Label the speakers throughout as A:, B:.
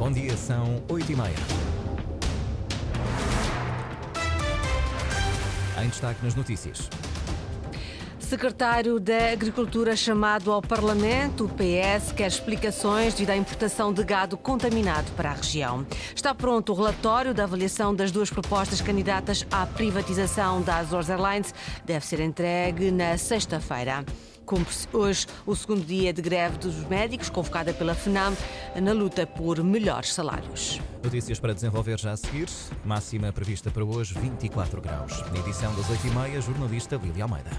A: Bom dia, são 8 e meia. Em destaque nas notícias.
B: Secretário da Agricultura chamado ao Parlamento, o PS quer explicações devido à importação de gado contaminado para a região. Está pronto o relatório da avaliação das duas propostas candidatas à privatização da Azores Airlines. Deve ser entregue na sexta-feira. Cumpre-se hoje o segundo dia de greve dos médicos, convocada pela FNAM, na luta por melhores salários.
A: Notícias para desenvolver já a seguir. Máxima prevista para hoje, 24 graus. Na edição das 8h30, jornalista William Almeida.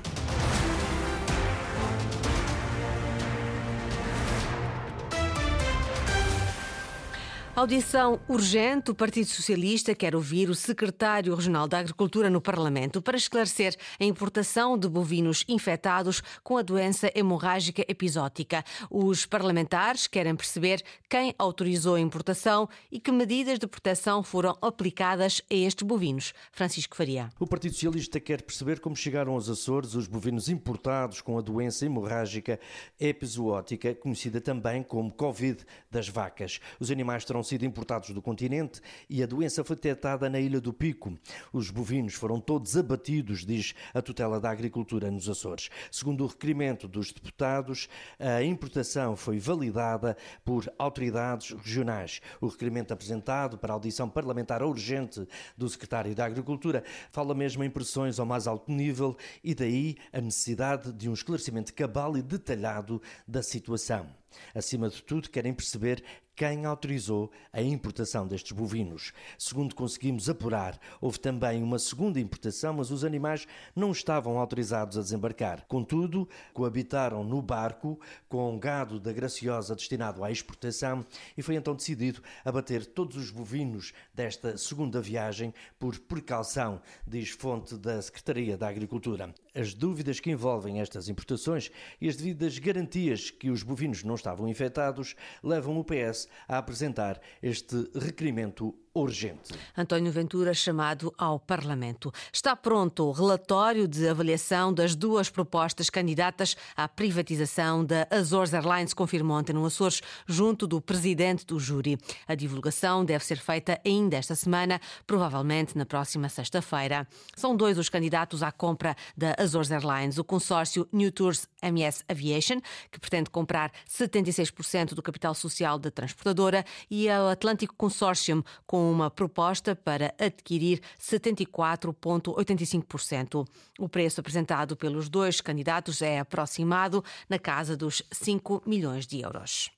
B: Audição urgente. O Partido Socialista quer ouvir o secretário regional da Agricultura no Parlamento para esclarecer a importação de bovinos infectados com a doença hemorrágica episótica. Os parlamentares querem perceber quem autorizou a importação e que medidas de proteção foram aplicadas a estes bovinos. Francisco Faria.
C: O Partido Socialista quer perceber como chegaram aos Açores os bovinos importados com a doença hemorrágica episótica, conhecida também como Covid das vacas. Os animais terão sido importados do continente e a doença foi detectada na Ilha do Pico. Os bovinos foram todos abatidos, diz a tutela da agricultura nos Açores. Segundo o requerimento dos deputados, a importação foi validada por autoridades regionais. O requerimento apresentado para audição parlamentar urgente do secretário da Agricultura fala mesmo em pressões ao mais alto nível e daí a necessidade de um esclarecimento cabal e detalhado da situação. Acima de tudo, querem perceber quem autorizou a importação destes bovinos. Segundo conseguimos apurar, houve também uma segunda importação, mas os animais não estavam autorizados a desembarcar. Contudo, coabitaram no barco com gado da Graciosa destinado à exportação e foi então decidido abater todos os bovinos desta segunda viagem por precaução, diz fonte da Secretaria da Agricultura. As dúvidas que envolvem estas importações e as devidas garantias que os bovinos não estavam infectados levam o PS a apresentar este requerimento urgente.
B: António Ventura chamado ao Parlamento. Está pronto o relatório de avaliação das duas propostas candidatas à privatização da Azores Airlines, confirmou ontem no Açores, junto do presidente do júri. A divulgação deve ser feita ainda esta semana, provavelmente na próxima sexta-feira. São dois os candidatos à compra da Azores Airlines, o consórcio New Tours MS Aviation, que pretende comprar 76% do capital social da transportadora, e o Atlântico Consortium, com com uma proposta para adquirir 74,85%. O preço apresentado pelos dois candidatos é aproximado na casa dos 5 milhões de euros.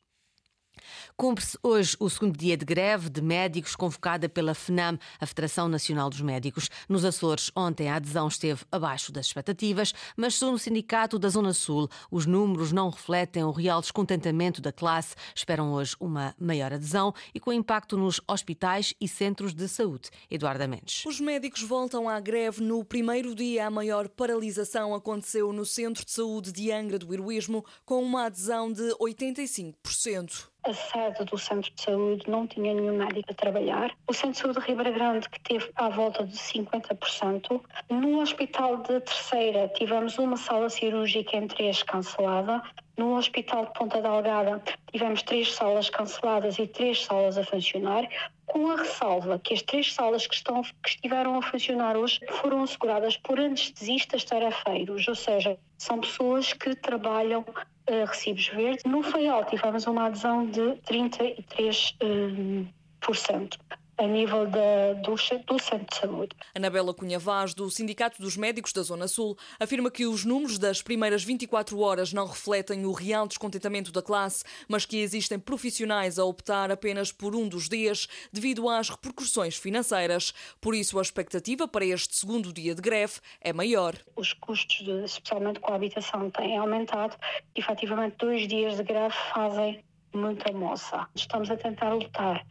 B: Cumpre-se hoje o segundo dia de greve de médicos convocada pela FNAM, a Federação Nacional dos Médicos. Nos Açores, ontem a adesão esteve abaixo das expectativas, mas segundo o Sindicato da Zona Sul, os números não refletem o real descontentamento da classe. Esperam hoje uma maior adesão e com impacto nos hospitais e centros de saúde. Eduardo Mendes.
D: Os médicos voltam à greve no primeiro dia. A maior paralisação aconteceu no Centro de Saúde de Angra do Heroísmo, com uma adesão de 85%
E: a sede do centro de saúde não tinha nenhum médico a trabalhar. O centro de saúde de Ribeira Grande, que teve à volta de 50%. No hospital de Terceira, tivemos uma sala cirúrgica em três cancelada. No Hospital de Ponta Delgada tivemos três salas canceladas e três salas a funcionar, com a ressalva que as três salas que, estão, que estiveram a funcionar hoje foram asseguradas por anestesistas tarefeiros, ou seja, são pessoas que trabalham uh, recibos verdes. No FAIAL tivemos uma adesão de 33%. Uh, por cento a nível da, do, do centro de saúde.
D: Anabela Cunha Vaz, do Sindicato dos Médicos da Zona Sul, afirma que os números das primeiras 24 horas não refletem o real descontentamento da classe, mas que existem profissionais a optar apenas por um dos dias devido às repercussões financeiras. Por isso, a expectativa para este segundo dia de greve é maior.
E: Os custos, de, especialmente com a habitação, têm aumentado. Efetivamente, dois dias de greve fazem muita moça. Estamos a tentar lutar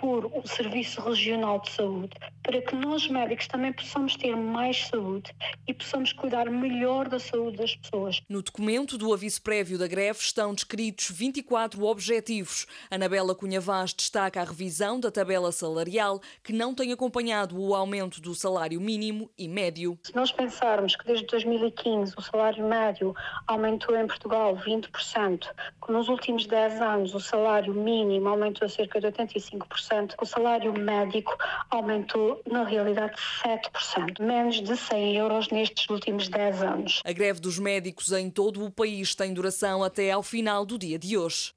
E: por o Serviço Regional de Saúde, para que nós médicos também possamos ter mais saúde e possamos cuidar melhor da saúde das pessoas.
D: No documento do aviso prévio da greve estão descritos 24 objetivos. Anabela Cunha Vaz destaca a revisão da tabela salarial, que não tem acompanhado o aumento do salário mínimo e médio.
E: Se nós pensarmos que desde 2015 o salário médio aumentou em Portugal 20%, que nos últimos 10 anos o salário mínimo aumentou cerca de 85%, o salário médico aumentou na realidade 7%, menos de 100 euros nestes últimos 10 anos.
D: A greve dos médicos em todo o país tem duração até ao final do dia de hoje.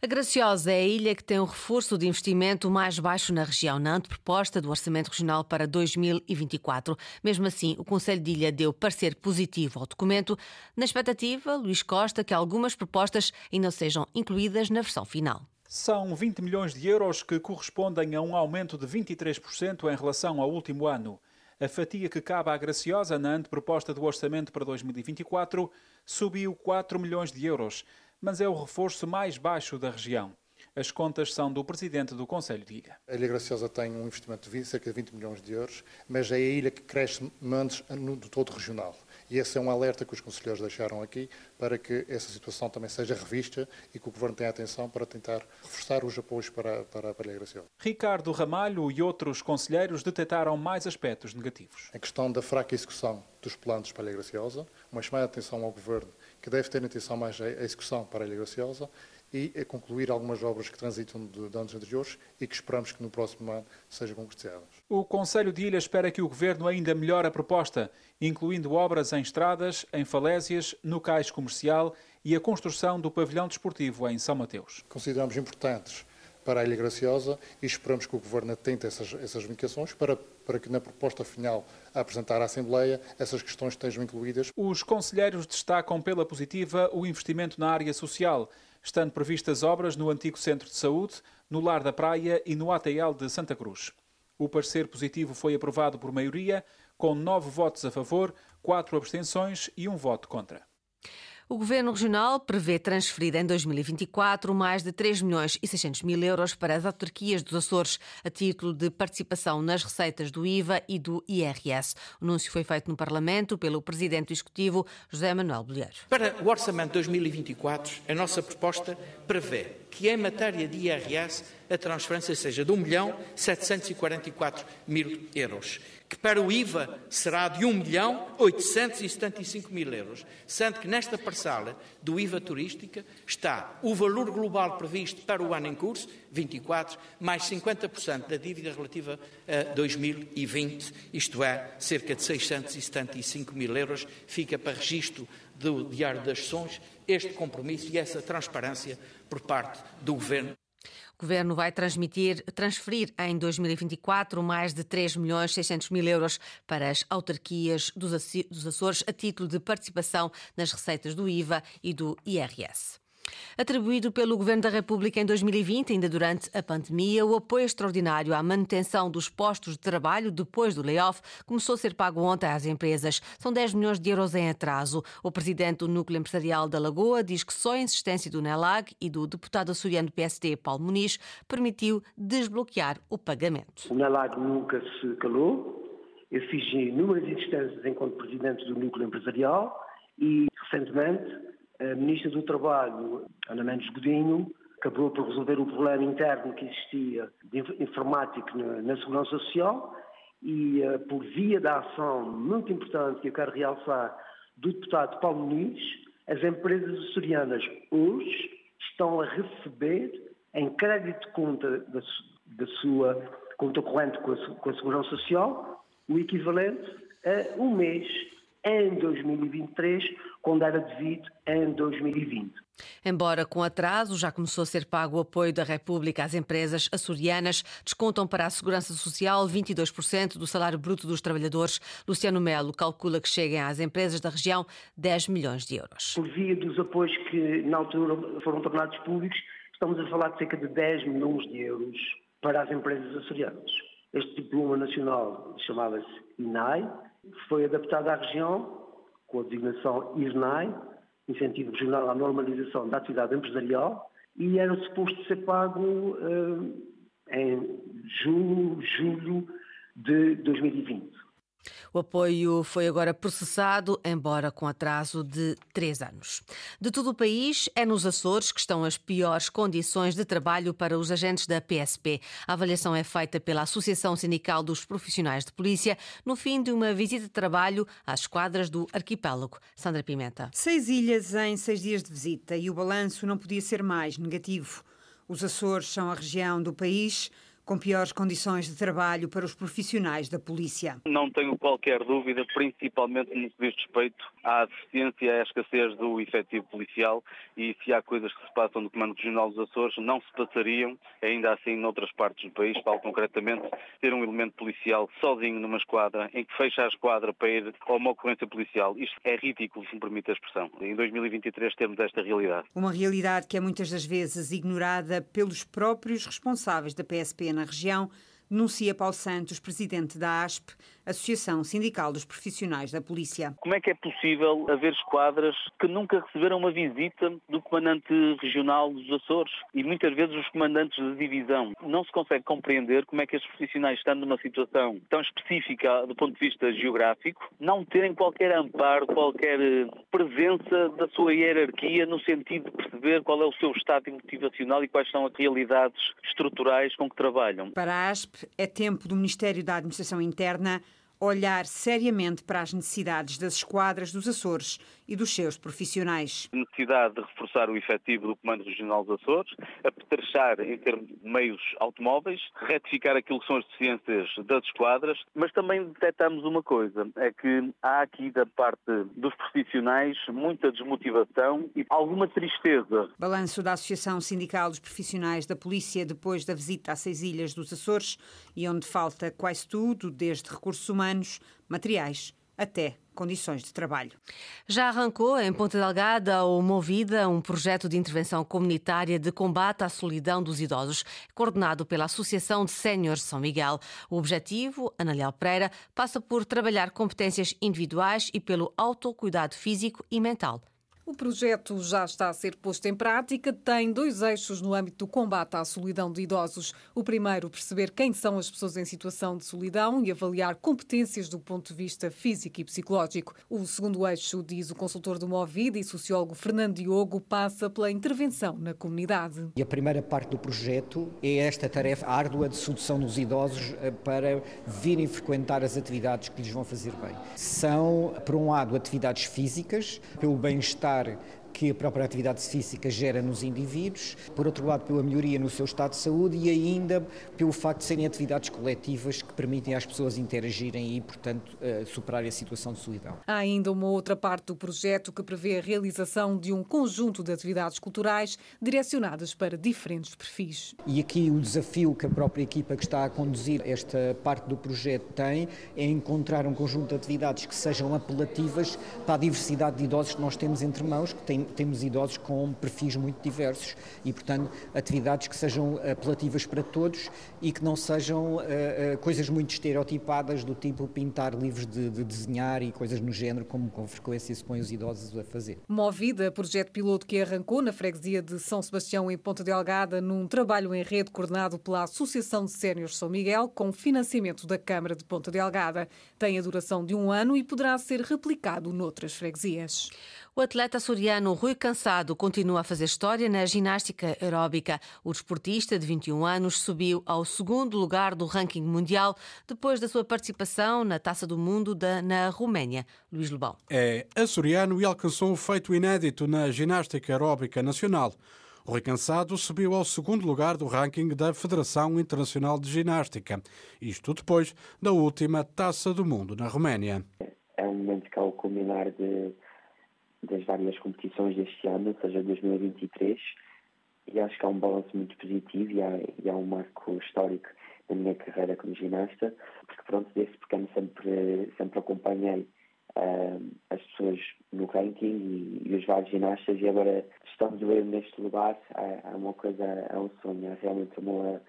B: A Graciosa é a ilha que tem o reforço de investimento mais baixo na região, na proposta do Orçamento Regional para 2024. Mesmo assim, o Conselho de Ilha deu parecer positivo ao documento, na expectativa, Luís Costa, que algumas propostas ainda sejam incluídas na versão final.
F: São 20 milhões de euros que correspondem a um aumento de 23% em relação ao último ano. A fatia que cabe à Graciosa na anteproposta do orçamento para 2024 subiu 4 milhões de euros mas é o reforço mais baixo da região. As contas são do presidente do Conselho de Ilha.
G: A Ilha Graciosa tem um investimento de cerca de 20 milhões de euros, mas é a ilha que cresce menos no todo regional. E esse é um alerta que os conselheiros deixaram aqui para que essa situação também seja revista e que o Governo tenha atenção para tentar reforçar os apoios para, para, a Ilha Graciosa.
F: Ricardo Ramalho e outros conselheiros detectaram mais aspectos negativos.
G: A questão da fraca execução dos planos para a Ilha Graciosa, uma chamada atenção ao Governo que deve ter atenção mais à execução para a Ilha Graciosa e a concluir algumas obras que transitam de, de anos anteriores e que esperamos que no próximo ano sejam concretizadas.
F: O Conselho de Ilha espera que o Governo ainda melhore a proposta, incluindo obras em estradas, em falésias, no cais comercial e a construção do pavilhão desportivo em São Mateus.
G: Consideramos importantes para a Ilha Graciosa e esperamos que o Governo atente essas, essas indicações para, para que na proposta final a apresentar à Assembleia essas questões estejam incluídas.
F: Os conselheiros destacam pela positiva o investimento na área social, estando previstas obras no antigo Centro de Saúde, no Lar da Praia e no ATL de Santa Cruz. O parecer positivo foi aprovado por maioria, com nove votos a favor, quatro abstenções e um voto contra.
B: O Governo Regional prevê transferir em 2024 mais de 3 milhões e 600 mil euros para as autarquias dos Açores, a título de participação nas receitas do IVA e do IRS. O anúncio foi feito no Parlamento pelo Presidente do Executivo, José Manuel Bolheiro.
H: Para o Orçamento 2024, a nossa proposta prevê que em matéria de IRS a transferência seja de 1 milhão 744 mil euros que para o IVA será de 1 milhão 875 mil euros, sendo que nesta parcela do IVA turística está o valor global previsto para o ano em curso, 24, mais 50% da dívida relativa a 2020, isto é, cerca de 675 mil euros, fica para registro do Diário das Sessões este compromisso e essa transparência por parte do Governo.
B: O Governo vai transmitir, transferir em 2024 mais de 3 milhões 600 mil euros para as autarquias dos Açores a título de participação nas receitas do IVA e do IRS. Atribuído pelo Governo da República em 2020, ainda durante a pandemia, o apoio extraordinário à manutenção dos postos de trabalho depois do layoff começou a ser pago ontem às empresas. São 10 milhões de euros em atraso. O presidente do Núcleo Empresarial da Lagoa diz que só a insistência do NELAG e do deputado açoriano do PSD, Paulo Muniz, permitiu desbloquear o pagamento.
I: O NELAG nunca se calou. Eu fiz inúmeras insistências enquanto presidente do Núcleo Empresarial e, recentemente, a Ministra do Trabalho, Ana Mendes Godinho, acabou por resolver o problema interno que existia de informática na, Segurança Social e, uh, por via da ação muito importante que eu quero realçar do deputado Paulo Muniz, as empresas açorianas hoje estão a receber em crédito de conta da, da sua conta corrente com a, com a Segurança Social o equivalente a um mês em 2023, quando era devido em 2020.
B: Embora com atraso, já começou a ser pago o apoio da República às empresas açorianas. Descontam para a Segurança Social 22% do salário bruto dos trabalhadores. Luciano Melo calcula que cheguem às empresas da região 10 milhões de euros.
I: Por via dos apoios que na altura foram tornados públicos, estamos a falar de cerca de 10 milhões de euros para as empresas açorianas. Este diploma nacional chamava-se INAI, foi adaptado à região com a designação IRNAI, Incentivo Regional à Normalização da Atividade Empresarial, e era suposto ser pago uh, em junho, julho de 2020.
B: O apoio foi agora processado, embora com atraso de três anos. De todo o país, é nos Açores que estão as piores condições de trabalho para os agentes da PSP. A avaliação é feita pela Associação Sindical dos Profissionais de Polícia no fim de uma visita de trabalho às esquadras do arquipélago. Sandra Pimenta.
J: Seis ilhas em seis dias de visita e o balanço não podia ser mais negativo. Os Açores são a região do país com piores condições de trabalho para os profissionais da polícia.
K: Não tenho qualquer dúvida, principalmente no que diz respeito à deficiência e à escassez do efetivo policial e se há coisas que se passam no Comando Regional dos Açores, não se passariam, ainda assim, noutras partes do país, tal concretamente, ter um elemento policial sozinho numa esquadra, em que fecha a esquadra para ir a uma ocorrência policial. Isto é ridículo, se me permite a expressão. Em 2023 temos esta realidade.
J: Uma realidade que é muitas das vezes ignorada pelos próprios responsáveis da PSP na região, denuncia Paulo Santos, presidente da ASP, Associação Sindical dos Profissionais da Polícia.
K: Como é que é possível haver esquadras que nunca receberam uma visita do comandante regional dos Açores e muitas vezes os comandantes de divisão? Não se consegue compreender como é que estes profissionais, estando numa situação tão específica do ponto de vista geográfico, não terem qualquer amparo, qualquer eh, presença da sua hierarquia no sentido de perceber qual é o seu estado motivacional e quais são as realidades estruturais com que trabalham.
J: Para a ASP, é tempo do Ministério da Administração Interna olhar seriamente para as necessidades das esquadras dos Açores e dos seus profissionais.
K: A necessidade de reforçar o efetivo do Comando Regional dos Açores, apetrechar em termos de meios automóveis, retificar aquilo que são as deficiências das esquadras, mas também detectamos uma coisa, é que há aqui da parte dos profissionais muita desmotivação e alguma tristeza.
J: Balanço da Associação Sindical dos Profissionais da Polícia depois da visita às seis ilhas dos Açores e onde falta quase tudo, desde recursos humanos, materiais até condições de trabalho.
B: Já arrancou em Ponta Delgada ou Movida um projeto de intervenção comunitária de combate à solidão dos idosos, coordenado pela Associação de Séniores São Miguel. O objetivo, Analiel Pereira, passa por trabalhar competências individuais e pelo autocuidado físico e mental.
L: O projeto já está a ser posto em prática, tem dois eixos no âmbito do combate à solidão de idosos. O primeiro, perceber quem são as pessoas em situação de solidão e avaliar competências do ponto de vista físico e psicológico. O segundo eixo, diz o consultor do Movida e sociólogo Fernando Diogo, passa pela intervenção na comunidade.
M: E a primeira parte do projeto é esta tarefa árdua de sedução dos idosos eh, para virem frequentar as atividades que lhes vão fazer bem. São, por um lado, atividades físicas, pelo bem-estar lugar que a própria atividade física gera nos indivíduos, por outro lado, pela melhoria no seu estado de saúde e ainda pelo facto de serem atividades coletivas que permitem às pessoas interagirem e, portanto, uh, superarem a situação de solidão.
L: Há ainda uma outra parte do projeto que prevê a realização de um conjunto de atividades culturais direcionadas para diferentes perfis.
M: E aqui o desafio que a própria equipa que está a conduzir esta parte do projeto tem é encontrar um conjunto de atividades que sejam apelativas para a diversidade de idosos que nós temos entre mãos, que têm temos idosos com perfis muito diversos e, portanto, atividades que sejam apelativas para todos e que não sejam uh, uh, coisas muito estereotipadas do tipo pintar livros de, de, desenhar e coisas no género, como com frequência se põe os idosos a fazer.
L: Movida, projeto piloto que arrancou na freguesia de São Sebastião, em Ponta Delgada, num trabalho em rede coordenado pela Associação de Séniores São Miguel, com financiamento da Câmara de Ponta Delgada. Tem a duração de um ano e poderá ser replicado noutras freguesias.
B: O atleta açoriano Rui Cansado continua a fazer história na ginástica aeróbica. O desportista de 21 anos subiu ao segundo lugar do ranking mundial depois da sua participação na Taça do Mundo da, na Roménia. Luís Lobão.
N: É açoriano e alcançou um feito inédito na ginástica aeróbica nacional. O Rui Cansado subiu ao segundo lugar do ranking da Federação Internacional de Ginástica. Isto depois da última Taça do Mundo na Roménia.
O: É um momento que ao culminar de várias competições deste ano, ou seja, 2023, e acho que há um balanço muito positivo e há, e há um marco histórico na minha carreira como ginasta, porque pronto, desde pequeno sempre, sempre acompanhei uh, as pessoas no ranking e, e, os vários ginastas e agora estamos eu neste lugar, é, é uma coisa, é um sonho, é realmente uma,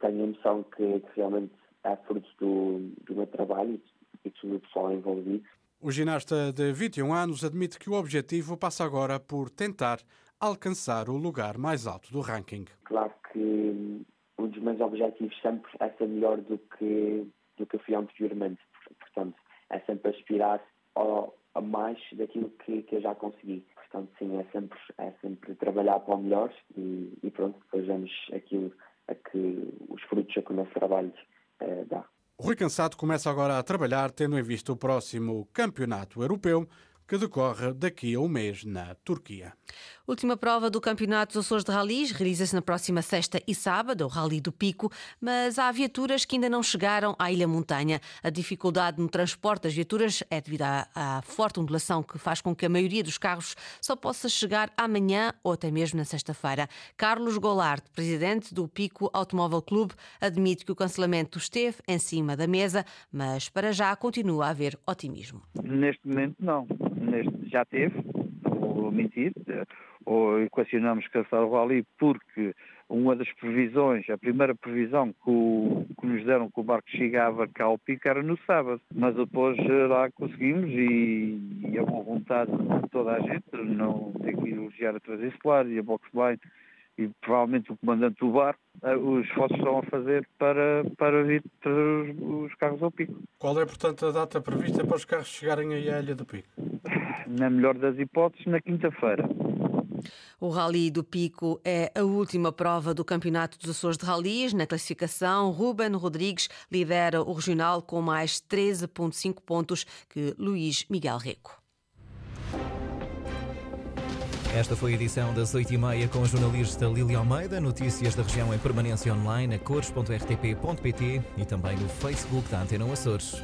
O: tenho a noção que, que realmente é fruto do, do meu trabalho e de todo o pessoal envolvido
N: o ginasta de 21 anos admite que o objetivo passa agora por tentar alcançar o lugar mais alto do ranking.
O: Claro que o um dos meus objetivos sempre é ser melhor do que, do que eu fui anteriormente. Portanto, é sempre aspirar ao, a mais daquilo que, que eu já consegui. Portanto, sim, é sempre, é sempre trabalhar para o melhor e, e pronto, depois vemos aquilo a que os frutos que o nosso trabalho eh, dá.
N: Rui Cansado começa agora a trabalhar, tendo em vista o próximo Campeonato Europeu, que decorre daqui a um mês na Turquia.
B: Última prova do Campeonato dos Açores de Rallys realiza-se na próxima sexta e sábado, o Rally do Pico, mas há viaturas que ainda não chegaram à Ilha Montanha. A dificuldade no transporte das viaturas é devido à, à forte ondulação que faz com que a maioria dos carros só possa chegar amanhã ou até mesmo na sexta-feira. Carlos Golard, presidente do Pico Automóvel Clube, admite que o cancelamento esteve em cima da mesa, mas para já continua a haver otimismo.
P: Neste momento, não neste já teve, vou mentir, ou equacionamos rally porque uma das previsões, a primeira previsão que, o, que, nos deram que o barco chegava cá ao pico era no sábado, mas depois eh, lá conseguimos e, e a boa vontade de toda a gente, não tem que elogiar a Trazer Solar e a Boxline e provavelmente o comandante do barco, eh, os esforços estão a fazer para, para vir os, os, carros ao pico.
N: Qual é, portanto, a data prevista para os carros chegarem à Ilha do Pico?
P: Na melhor das hipóteses, na quinta-feira.
B: O Rally do Pico é a última prova do Campeonato dos Açores de Rallys. Na classificação, Ruben Rodrigues lidera o regional com mais 13,5 pontos que Luís Miguel Reco.
A: Esta foi a edição das 8h30 com a jornalista Lili Almeida. Notícias da região em permanência online a cores.rtp.pt e também no Facebook da Antena Açores.